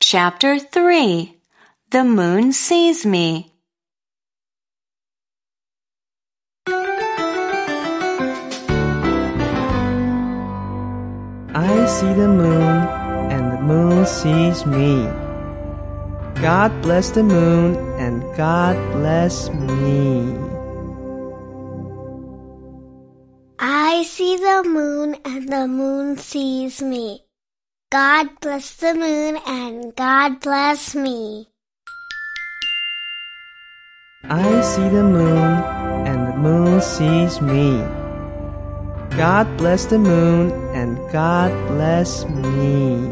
Chapter 3 The Moon Sees Me. I see the moon, and the moon sees me. God bless the moon, and God bless me. I see the moon, and the moon sees me. God bless the moon, and God bless me. I see the moon, and the moon sees me. God bless the moon, and God bless me.